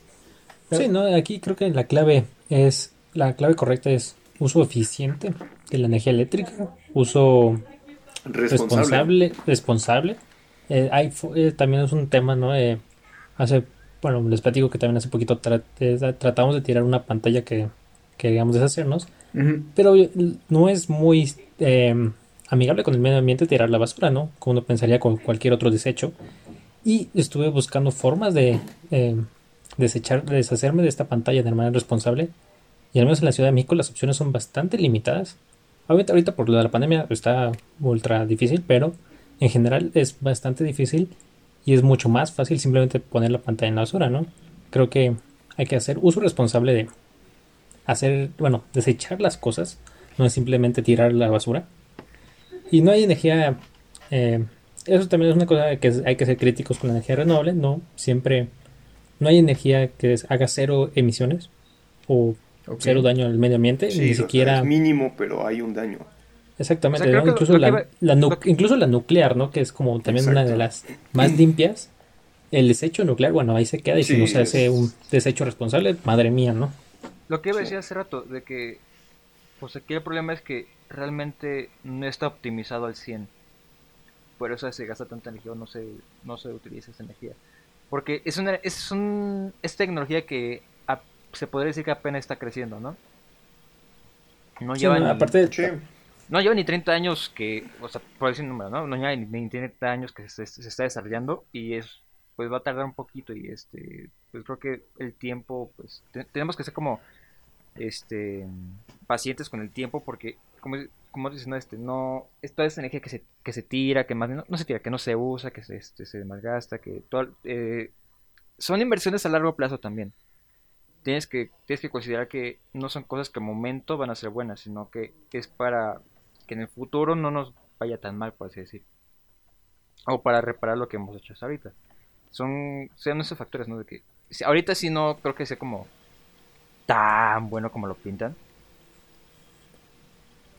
Pero- Sí, no, aquí creo que la clave es, la clave correcta es uso eficiente de la energía eléctrica, uso Responsable. responsable, responsable. Eh, hay, eh, también es un tema, ¿no? Eh, hace, bueno, les platico que también hace poquito tra- tratamos de tirar una pantalla que queríamos deshacernos, Ujú. pero no es muy eh, amigable con el medio ambiente tirar la basura, ¿no? Como uno pensaría con cualquier otro desecho. Y estuve buscando formas de eh, desechar, de deshacerme de esta pantalla de manera responsable. Y al menos en la Ciudad de México las opciones son bastante limitadas. Obviamente ahorita por lo de la pandemia está ultra difícil, pero en general es bastante difícil y es mucho más fácil simplemente poner la pantalla en la basura, ¿no? Creo que hay que hacer uso responsable de hacer, bueno, desechar las cosas, no es simplemente tirar la basura. Y no hay energía, eh, eso también es una cosa que hay que ser críticos con la energía renovable, no siempre, no hay energía que haga cero emisiones o cero daño al medio ambiente, Sí, ni o sea, siquiera... es mínimo, pero hay un daño. Exactamente, O sea, creo ¿no? que incluso, lo la, que va- la nu- lo que- incluso la nuclear, ¿no? Que es como también una de las más limpias. El desecho nuclear, bueno, ahí se queda y si no se hace es- un desecho responsable, madre mía, ¿no? Lo que iba a Sí. decir hace rato, de que, pues aquí el problema es que realmente no está optimizado al 100. Por eso se gasta tanta energía o no se, no se utiliza esa energía. Porque es una es, un, es tecnología que a- se podría decir que apenas está creciendo, ¿no? No Sí, lleva no, ni, aparte, Sí. no lleva ni 30 años que, o sea, por decir un número, ¿no? No lleva ni, ni 30 años que se, se está desarrollando y es, pues va a tardar un poquito y este, pues creo que el tiempo, pues te- tenemos que ser como, este, pacientes con el tiempo porque, como, como dices, no, este, no, es toda esa energía que se, que se tira, que más, no, se tira, que no se usa, que se, este, se malgasta, que todo, eh, son inversiones a largo plazo también. Tienes que, tienes que considerar que no son cosas que al momento van a ser buenas, sino que es para que en el futuro no nos vaya tan mal, por así decir. O para reparar lo que hemos hecho hasta ahorita. Son, sean esos factores, ¿no? De que ahorita sí no creo que sea como tan bueno como lo pintan.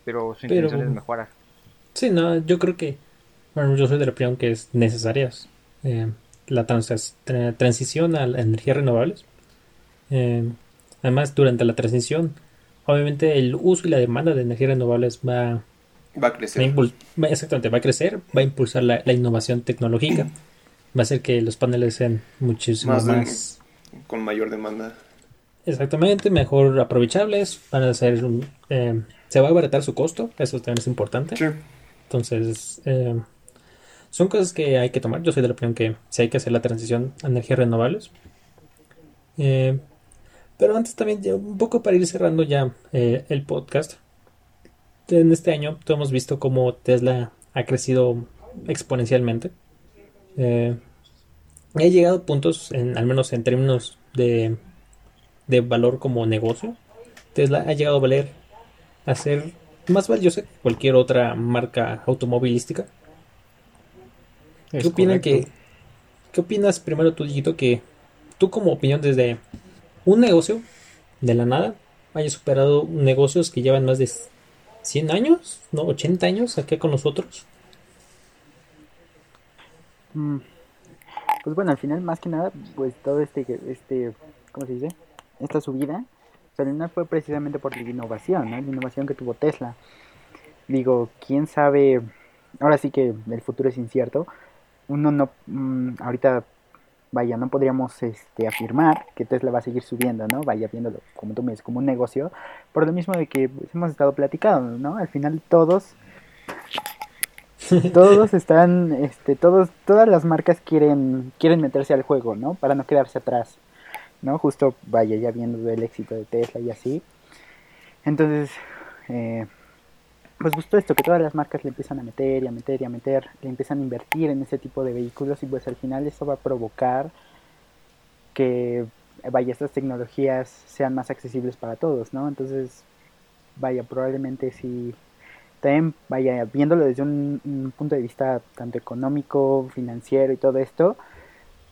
Pero su Pero- intención es mejorar. Sí, no, yo creo que, bueno, yo soy de la opinión que es necesaria eh, la trans- tra- transición a las energías renovables. Eh, además, durante la transición, obviamente el uso y la demanda de energías renovables va, Va a va a crecer. va- exactamente, va a crecer, va a impulsar la, la innovación tecnológica, va a hacer que los paneles sean muchísimo Más con mayor demanda. exactamente, mejor aprovechables, van a ser, eh, se va a abaratar su costo, eso también es importante. Sí. Entonces, eh, son cosas que hay que tomar. Yo soy de la opinión que sí hay que hacer la transición a energías renovables. Eh, pero antes también, un poco para ir cerrando ya eh, el podcast. En este año hemos visto cómo Tesla ha crecido exponencialmente. Eh, ha llegado a puntos, en, al menos en términos de, de valor como negocio. Tesla ha llegado a valer, a ser más valiosa que cualquier otra marca automovilística. ¿Qué, opinan que, ¿Qué opinas primero tú, Digito, que tú como opinión desde un negocio de la nada haya superado negocios que llevan más de 100 años, no 80 años aquí con nosotros? Mm, pues bueno, al final más que nada, pues todo este, este, ¿cómo se dice? Esta subida, al final fue precisamente por la innovación, ¿no? La innovación que tuvo Tesla. Digo, quién sabe, ahora sí que el futuro es incierto. Uno no, mm, ahorita vaya, no podríamos este, afirmar que Tesla va a seguir subiendo, ¿no? Vaya viéndolo, como tú me dices, como un negocio, por lo mismo de que pues, hemos estado platicando, ¿no? Al final todos, todos están, este, todos, todas las marcas quieren, quieren meterse al juego, ¿no? Para no quedarse atrás, ¿no? Justo, vaya, ya viendo el éxito de Tesla y así. Entonces, eh, pues justo esto, que todas las marcas le empiezan a meter y a meter y a meter, le empiezan a invertir en ese tipo de vehículos y pues al final eso va a provocar que, vaya, estas tecnologías sean más accesibles para todos, ¿no? Entonces, vaya, probablemente si también, vaya, viéndolo desde un, punto de vista tanto económico, financiero y todo esto,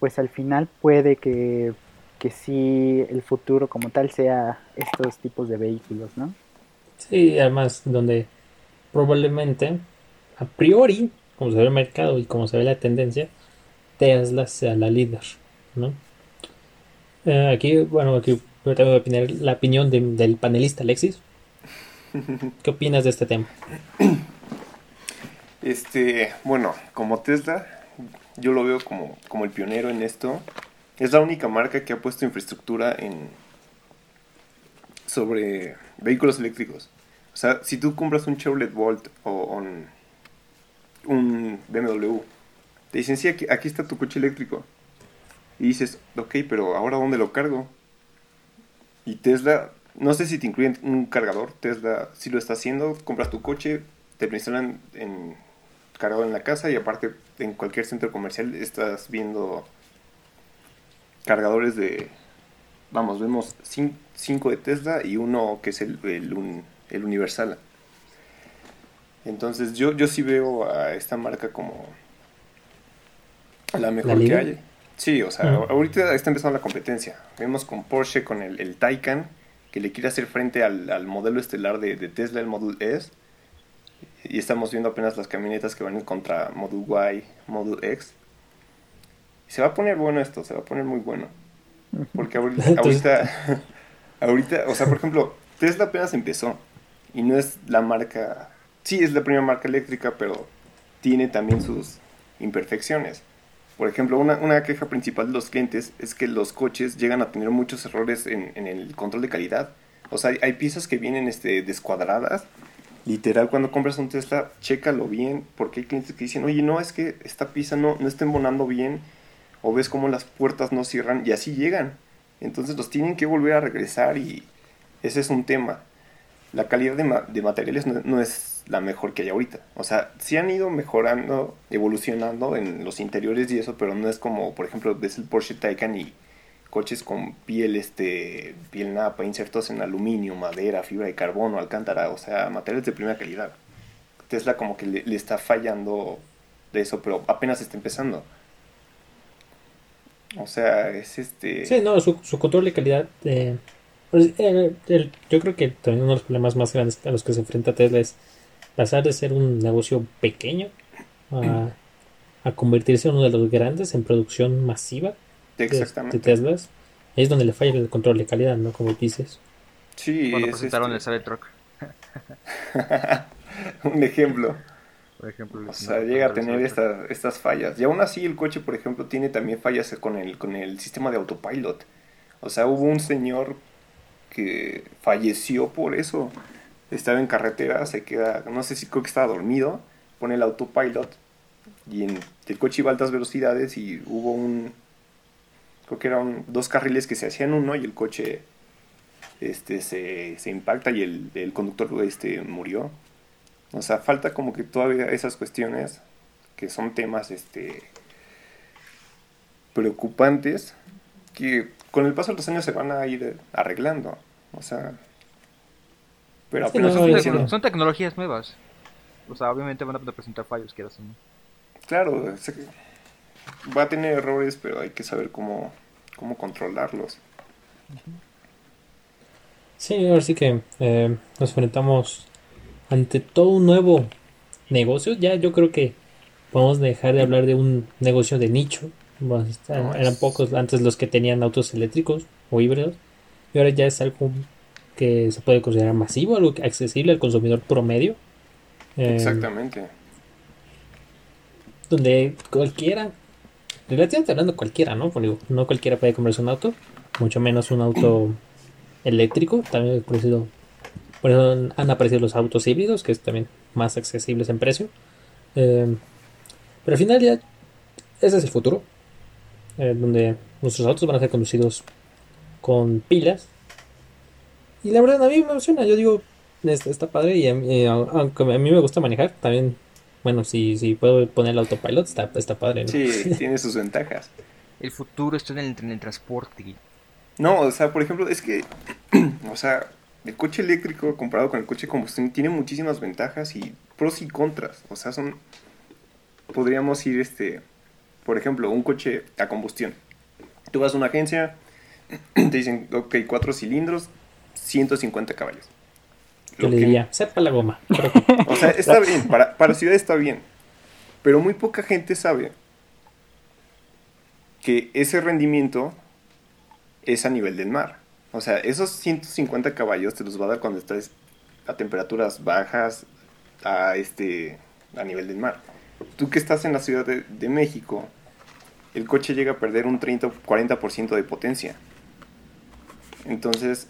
pues al final puede que, que sí el futuro como tal sea estos tipos de vehículos, ¿no? Sí, además donde probablemente, a priori, como se ve el mercado y como se ve la tendencia, Tesla sea la líder, ¿no? Eh, aquí, bueno, aquí tengo que opinar la opinión del panelista Alexis. ¿Qué opinas de este tema? Este, bueno, como Tesla, yo lo veo como, como el pionero en esto. Es la única marca que ha puesto infraestructura en sobre vehículos eléctricos. O sea, si tú compras un Chevrolet Volt o un, BMW, te dicen, sí, aquí, aquí, está tu coche eléctrico. Y dices, ok, pero ahora ¿dónde lo cargo? Y Tesla, no sé si te incluyen un cargador, Tesla sí lo está haciendo, compras tu coche, te lo instalan en, cargado en la casa y aparte en cualquier centro comercial estás viendo cargadores de, vamos, vemos 5 de Tesla y uno que es el, el un, el Universal. Entonces yo, yo sí veo a esta marca como la mejor que hay. Sí, o sea, ahorita está empezando la competencia. Vemos con Porsche, con el, el Taycan, que le quiere hacer frente al, modelo estelar de, Tesla, el Model S. Y estamos viendo apenas las camionetas que van contra Model Y, Model X. se va a poner bueno esto, se va a poner muy bueno. Porque ahorita, ahorita, ahorita o sea, por ejemplo, Tesla apenas empezó. Y no es la marca, sí es la primera marca eléctrica, pero tiene también sus imperfecciones. Por ejemplo, una, una queja principal de los clientes es que los coches llegan a tener muchos errores en, el control de calidad. O sea, hay, piezas que vienen este, descuadradas. Literal, cuando compras un Tesla, chécalo bien, porque hay clientes que dicen, oye, no, es que esta pieza no, no está embonando bien, o ves cómo las puertas no cierran, y así llegan. Entonces los tienen que volver a regresar y ese es un tema la calidad de, materiales no, es la mejor que hay ahorita. O sea, sí han ido mejorando, evolucionando en los interiores y eso, pero no es como, por ejemplo, ves el Porsche Taycan y coches con piel, este, piel napa, insertos en aluminio, madera, fibra de carbono, alcántara, o sea, materiales de primera calidad. Tesla como que le, está fallando de eso, pero apenas está empezando. O sea, es este... Sí, no, su, su control de calidad... Eh pues, eh, yo creo que también uno de los problemas más grandes a los que se enfrenta Tesla es pasar de ser un negocio pequeño a, convertirse en uno de los grandes en producción masiva de, Teslas. Ahí es donde le falla el control de calidad, ¿no? Como dices. Sí, Cuando presentaron este... el Cybertruck. un ejemplo. Por ejemplo, o sea, llega a tener estas fallas. Y aún así el coche, por ejemplo, tiene también fallas con el, con el sistema de autopilot. O sea, hubo un señor que falleció por eso. Estaba en carretera, se queda, no sé si creo que estaba dormido, pone el autopilot y en, el coche iba a altas velocidades y hubo un, creo que eran dos carriles que se hacían uno y el coche este, se, se impacta y el, el conductor este, murió. O sea, falta como que todavía esas cuestiones que son temas este, preocupantes que con el paso de los años se van a ir arreglando. O sea, pero Sí, no, no. Son tecnologías nuevas. O sea, obviamente van a presentar fallos, quieras o no. Claro, va a tener errores, pero hay que saber cómo, cómo controlarlos. Sí, ahora sí que eh, nos enfrentamos ante todo un nuevo negocio. Ya yo creo que podemos dejar de hablar de un negocio de nicho. Bueno, está- No, eran es- pocos antes los que tenían autos eléctricos o híbridos. Y ahora ya es algo que se puede considerar masivo, algo accesible al consumidor promedio. Eh, Exactamente. donde cualquiera, relativamente hablando cualquiera, ¿no? Porque no cualquiera puede comprarse un auto, mucho menos un auto eléctrico, también por eso, por eso han- han aparecido los autos híbridos, que es también más accesibles en precio. Eh, pero al final ya, ese es el futuro, eh, donde nuestros autos van a ser conducidos con pilas. Y la verdad a mí me emociona, yo digo, está, está padre y a mí- eh, aunque a mí me gusta manejar, también bueno, si, si puedo poner el autopilot, está, está padre, ¿no? Sí, tiene sus ventajas. El futuro está en el, en el transporte. No, o sea, por ejemplo, es que, o sea, el coche eléctrico comparado con el coche de combustión tiene muchísimas ventajas y pros y contras. O sea, son, podríamos ir, este, por ejemplo, un coche a combustión. Tú vas a una agencia, te dicen, ok, cuatro cilindros, 150 caballos. Yo le que- diría, sepa la goma. O sea, está bien, para, para ciudad está bien. Pero muy poca gente sabe que ese rendimiento es a nivel del mar. O sea, esos 150 caballos te los va a dar cuando estás a temperaturas bajas, a, este, a nivel del mar. Tú que estás en la Ciudad de, de México, el coche llega a perder un 30 o 40% de potencia. Entonces,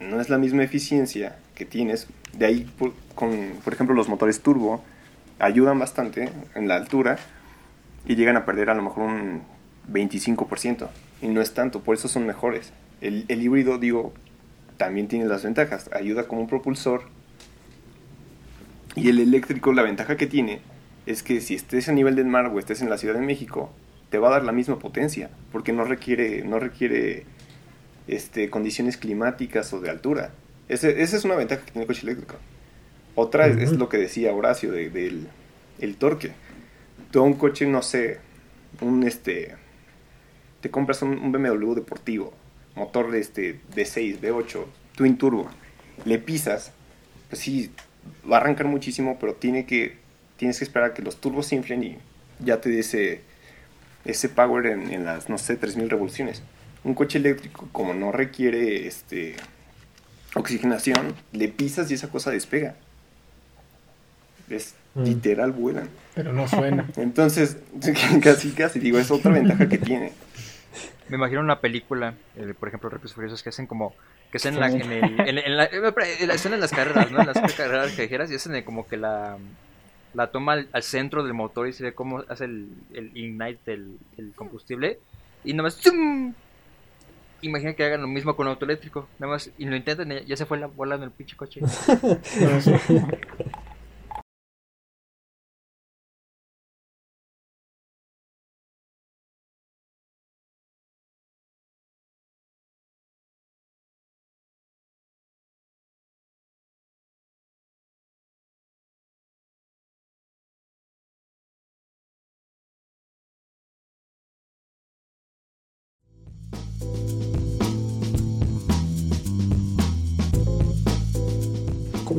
no es la misma eficiencia que tienes. De ahí, por, con, por ejemplo, los motores turbo ayudan bastante en la altura y llegan a perder a lo mejor un 25%. Y no es tanto, por eso son mejores. El, el híbrido, digo, también tiene las ventajas. Ayuda como un propulsor. Y el eléctrico, la ventaja que tiene es que si estés a nivel del mar o estés en la Ciudad de México, te va a dar la misma potencia, porque no requiere, no requiere este, condiciones climáticas o de altura. Ese- esa es una ventaja que tiene el coche eléctrico. Otra es, lo que decía Horacio de- del el torque. Tú a un coche, no sé, un este, te compras un, un BMW deportivo, motor de este V6, V8, twin turbo, le pisas, pues sí, va a arrancar muchísimo, pero tiene que, tienes que esperar a que los turbos se inflen y ya te dé ese, ese power en, en las, no sé, 3000 revoluciones. Un coche eléctrico, como no requiere este, oxigenación, le pisas y esa cosa despega. Es Mm. literal, vuelan. Pero no suena. Entonces, casi, casi, digo, es otra ventaja que tiene. Me imagino una película, eh, por ejemplo, Rápidos Furiosos, que hacen como. que en, la, Sí. en, el, en, en la, en la- están en las carreras, ¿no? En las carreras callejeras y hacen de como que la. la toma al, al centro del motor y se ve cómo hace el, el ignite del, combustible. Y nada más. ¡zum! Imagina que hagan lo mismo con auto eléctrico. Nada más. Y lo intentan ya se fue la bola en el pinche coche.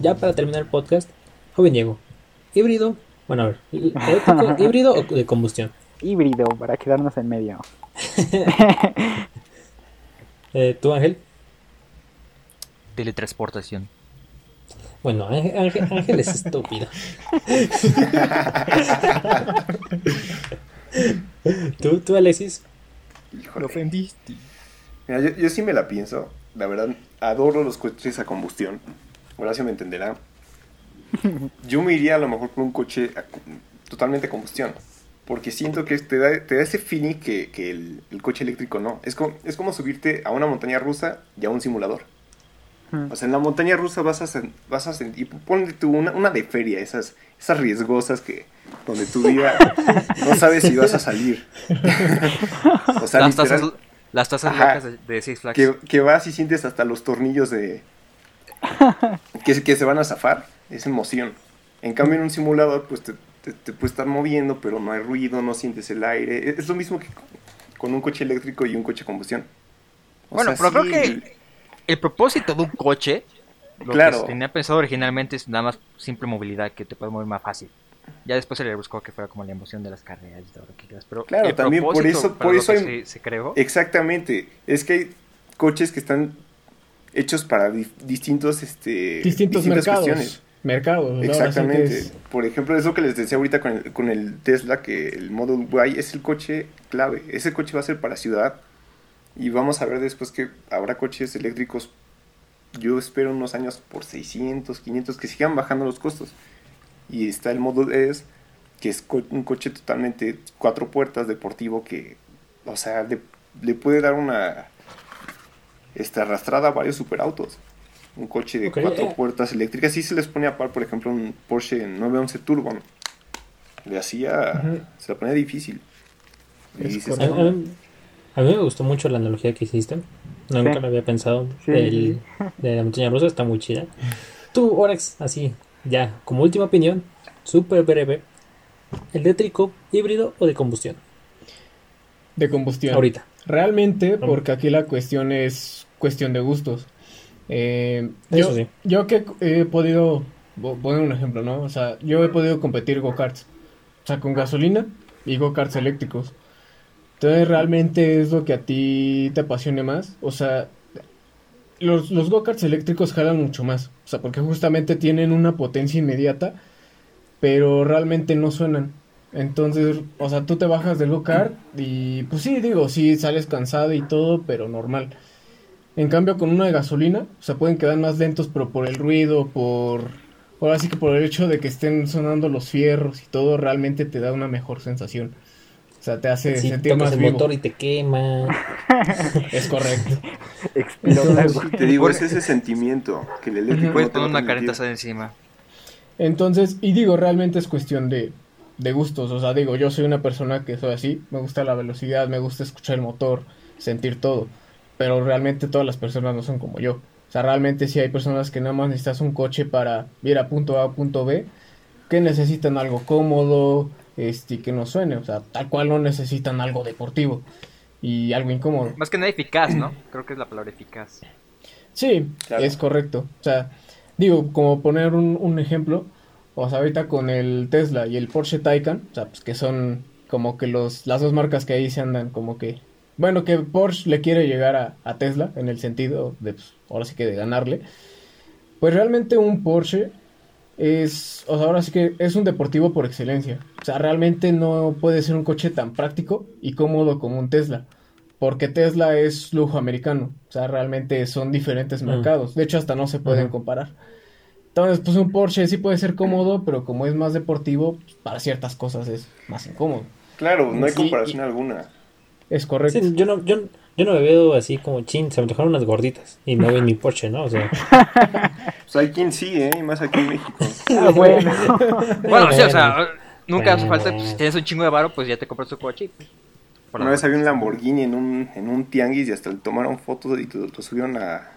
ya para terminar el podcast, joven Diego, híbrido, bueno, a ver, eléctrico, híbrido o de combustión. Híbrido, para quedarnos en medio. Eh, ¿Tú, Ángel? Teletransportación. Bueno, Ángel, Ángel- es estúpido. ¿Tú, tú, Alexis? Híjole. ofendiste. Mira, yo, yo sí me la pienso. La verdad, adoro los coches a combustión. Horacio me entenderá. Yo me iría a lo mejor por un coche a- totalmente a combustión. porque siento que te da, te da ese feeling que, que el, el coche eléctrico no. Es como, es como subirte a una montaña rusa y a un simulador. O sea, en la montaña rusa vas a, vas a sentir, ponle tú una, una de feria, esas, esas riesgosas que, donde tu vida no sabes si vas a salir. o sea, las, literal, tasas, las Ajá. locas de, de Six Flags. que, que vas y sientes hasta los tornillos de... que, se- que se van a zafar, es emoción. En cambio en un simulador pues te, te, te puedes estar moviendo, pero no hay ruido, no sientes el aire. Es, es lo mismo que con un coche eléctrico y un coche de combustión. O Bueno, sea, pero sí, creo que el propósito de un coche, lo Claro. que tenía pensado originalmente es nada más simple movilidad, que te puedes mover más fácil. Ya después se le buscó que fuera como la emoción de las carreras y todo lo que quieras. Pero Claro, el también por eso- por eso hay- se, se creó. Exactamente. Es que hay coches que están hechos para di- distintos, este, Distintos distintas mercados. cuestiones. Mercados. Exactamente. es- Por ejemplo, es lo que les decía ahorita con el, con el Tesla, que el Model Y es el coche clave. Ese coche va a ser para ciudad. Y vamos a ver después que habrá coches eléctricos. Yo espero unos años por 600, 500, que sigan bajando los costos. Y está el Model S, que es co- un coche totalmente cuatro puertas deportivo que, o sea, le, le puede dar una este, arrastrada a varios superautos. Un coche de cuatro puertas eléctricas. Sí se les pone a par, por ejemplo, un Porsche 911 Turbo. ¿no? Le hacía, se la ponía difícil. Y dices, A, correcto. "No, a- a mí me gustó mucho la analogía que hiciste. Nunca Sí. lo había pensado. Sí, El- sí, de la montaña rusa está muy chida. Tú, Orex, así, ya, como última opinión, súper breve. ¿Eléctrico, híbrido o de combustión? De combustión. Ahorita. Realmente, porque aquí la cuestión es cuestión de gustos. Eh, Eso yo, sí. yo que he podido, poner un ejemplo, ¿no? O sea, yo he podido competir go-karts, o sea, con gasolina y go-karts eléctricos. Entonces, realmente es lo que a ti te apasione más. O sea, los, los go-karts eléctricos jalan mucho más. O sea, porque justamente tienen una potencia inmediata, pero realmente no suenan. Entonces, o sea, tú te bajas del go-kart y pues sí, digo, sí sales cansado y todo, pero normal. En cambio, con una de gasolina, o sea, pueden quedar más lentos, pero por el ruido, por... Ahora sí que por el hecho de que estén sonando los fierros y todo, realmente te da una mejor sensación. O sea, te hace Si sentir más el vivo. motor y te quema. Es correcto. Sí, güey. te digo, es ese sentimiento que el eléctrico Puedes poner una careta encima. Entonces, y digo, realmente es cuestión de, de gustos. O sea, digo, yo soy una persona que soy así. Me gusta la velocidad, me gusta escuchar el motor, sentir todo. Pero realmente todas las personas no son como yo. O sea, realmente sí hay personas que nada más necesitas un coche para ir a punto A a punto B. Que necesitan algo cómodo, este, que no suene. O sea, tal cual no necesitan algo deportivo. Y algo incómodo. Más que nada eficaz, ¿no? Creo que es la palabra eficaz. Sí, Claro. es correcto. O sea, digo, como poner un, un ejemplo, o sea, ahorita con el Tesla y el Porsche Taycan, o sea, pues que son como que los, las dos marcas que ahí se andan como que, bueno, que Porsche le quiere llegar a, a Tesla en el sentido de, pues, ahora sí que de ganarle. Pues realmente un Porsche es, o sea, ahora sí que es un deportivo por excelencia. O sea, realmente no puede ser un coche tan práctico y cómodo como un Tesla. Porque Tesla es lujo americano. O sea, realmente son diferentes Mm. mercados. De hecho, hasta no se pueden comparar. Entonces, pues un Porsche sí puede ser cómodo, pero como es más deportivo, pues, para ciertas cosas es más incómodo. Claro, no hay Sí, comparación alguna. Es correcto. Sí, yo, no, yo, yo no me veo así como chin, se me antojaron unas gorditas. Y me voy en mi Porsche, ¿no? O sea, Pues hay quien sí, ¿eh? Y más aquí en México. Ah, bueno. Bueno, sí, o sea, nunca hace falta, pues, si tienes un chingo de varo, pues ya te compras tu coche pues, Una vez había un Lamborghini en un, en un tianguis y hasta le tomaron fotos y lo, lo subieron a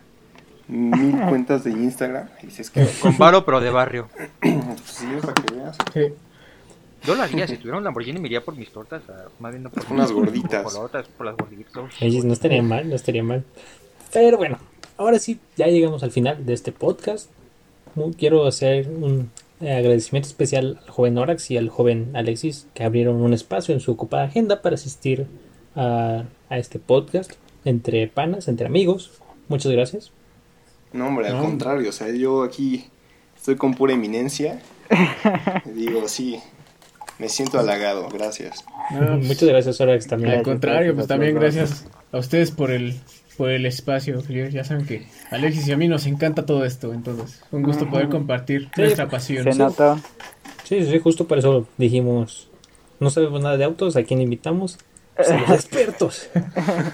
mil cuentas de Instagram. Y dices que, Con varo, pero de barrio. pues sí, para que veas. Sí. Yo lo haría, si tuviera un Lamborghini me iría por mis tortas, a- más bien no por Unas por- gorditas. Por, las otras, por las gorditas. No estaría mal, no estaría mal. Pero bueno, ahora sí, ya llegamos al final de este podcast. Quiero hacer un eh, agradecimiento especial al joven Orax y al joven Alexis que abrieron un espacio en su ocupada agenda para asistir a, a este podcast entre panas, entre amigos. Muchas gracias. No, hombre, al No. contrario. O sea, yo aquí estoy con pura eminencia. Digo, sí, me siento halagado. Gracias. No, pues, Muchas gracias Orax también. Al contrario, pues a también gracias a ustedes por el por el espacio. Ya saben que Alexis y a mí nos encanta todo esto, entonces un gusto poder compartir Sí, nuestra pasión. Se notó. Sí, sí, justo por eso dijimos no sabemos nada de autos, ¿a quién invitamos? Pues a los expertos,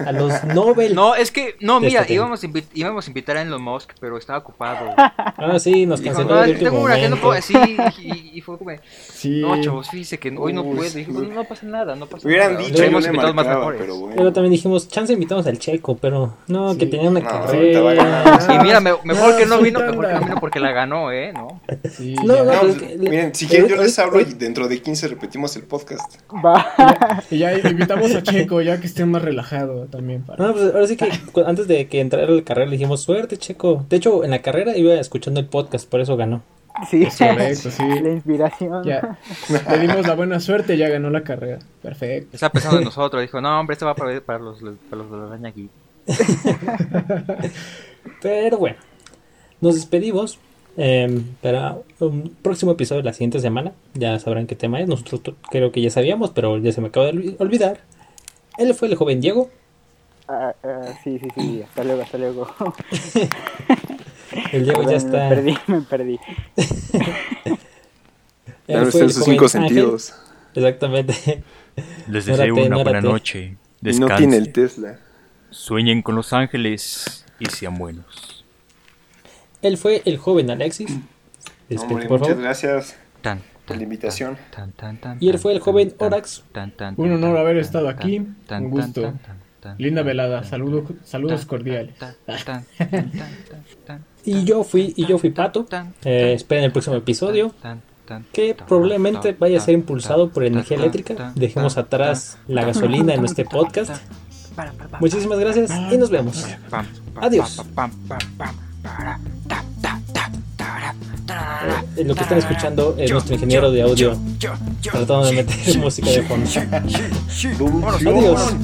a los Nobel. No, es que, no, De mira, este íbamos a, invi- íbamos a invitar a Elon Musk, pero estaba ocupado. Ah, sí, nos Dijo, canceló no, de último tengo una que no puedo decir. Y, y fue como, Sí. no, chavos, fíjese que hoy no Uy, puede. sí. Dijo, no, no pasa nada, no pasa Hubieran nada. dicho, yo Hemos le invitados más marcaba, mejores. pero bueno. Pero también dijimos, chance invitamos al Checo, pero no, que Sí. tenía una No, carrera. Y mira, me- mejor que no vino, mejor que no vino porque la ganó, ¿eh? ¿No? Sí, No, no, No, pues, que- miren, si quieren yo les hablo y dentro de 15 repetimos el podcast. Va. Y ya invitamos a Checo, ya que esté más relajado también. Para... No, pues ahora sí que antes de que entrara a la carrera le dijimos, suerte, Checo. De hecho, en la carrera iba escuchando el podcast, por eso ganó. Sí, Es correcto, sí. la inspiración. Ya. Le dimos la buena suerte, ya ganó la carrera. Perfecto. Estaba pensando en nosotros. Dijo, no, hombre, esto va para, para, los, para los de la aquí. Pero bueno, nos despedimos. eh, para un próximo episodio de la siguiente semana. Ya sabrán qué tema es. Nosotros creo que ya sabíamos, pero ya se me acaba de olvi- olvidar. Él fue el joven Diego. Ah, ah, sí, sí, sí. Hasta luego, hasta luego. El Diego ya está. Me perdí, me perdí. fue están el sus cinco Ángel. sentidos. Exactamente. Les deseo una buena noche. Descansen. no tiene el Tesla. Sueñen con los ángeles y sean buenos. Él fue el joven Alexis. Hombre, por muchas favor. gracias Tan, por la invitación. tan, tan, tan, Y él fue el joven Orax. tan, tan, Un honor haber estado aquí. Un gusto. tan, tan, tan, Linda velada. Saludos, saludos cordiales. Y yo fui, y yo fui Pato. Eh, esperen el próximo episodio. Que probablemente vaya a ser impulsado por energía eléctrica. Dejemos atrás la gasolina en este podcast. Muchísimas gracias y nos vemos. Adiós. Lo que están escuchando es nuestro ingeniero de audio. tratando de meter música de fondo. Adiós.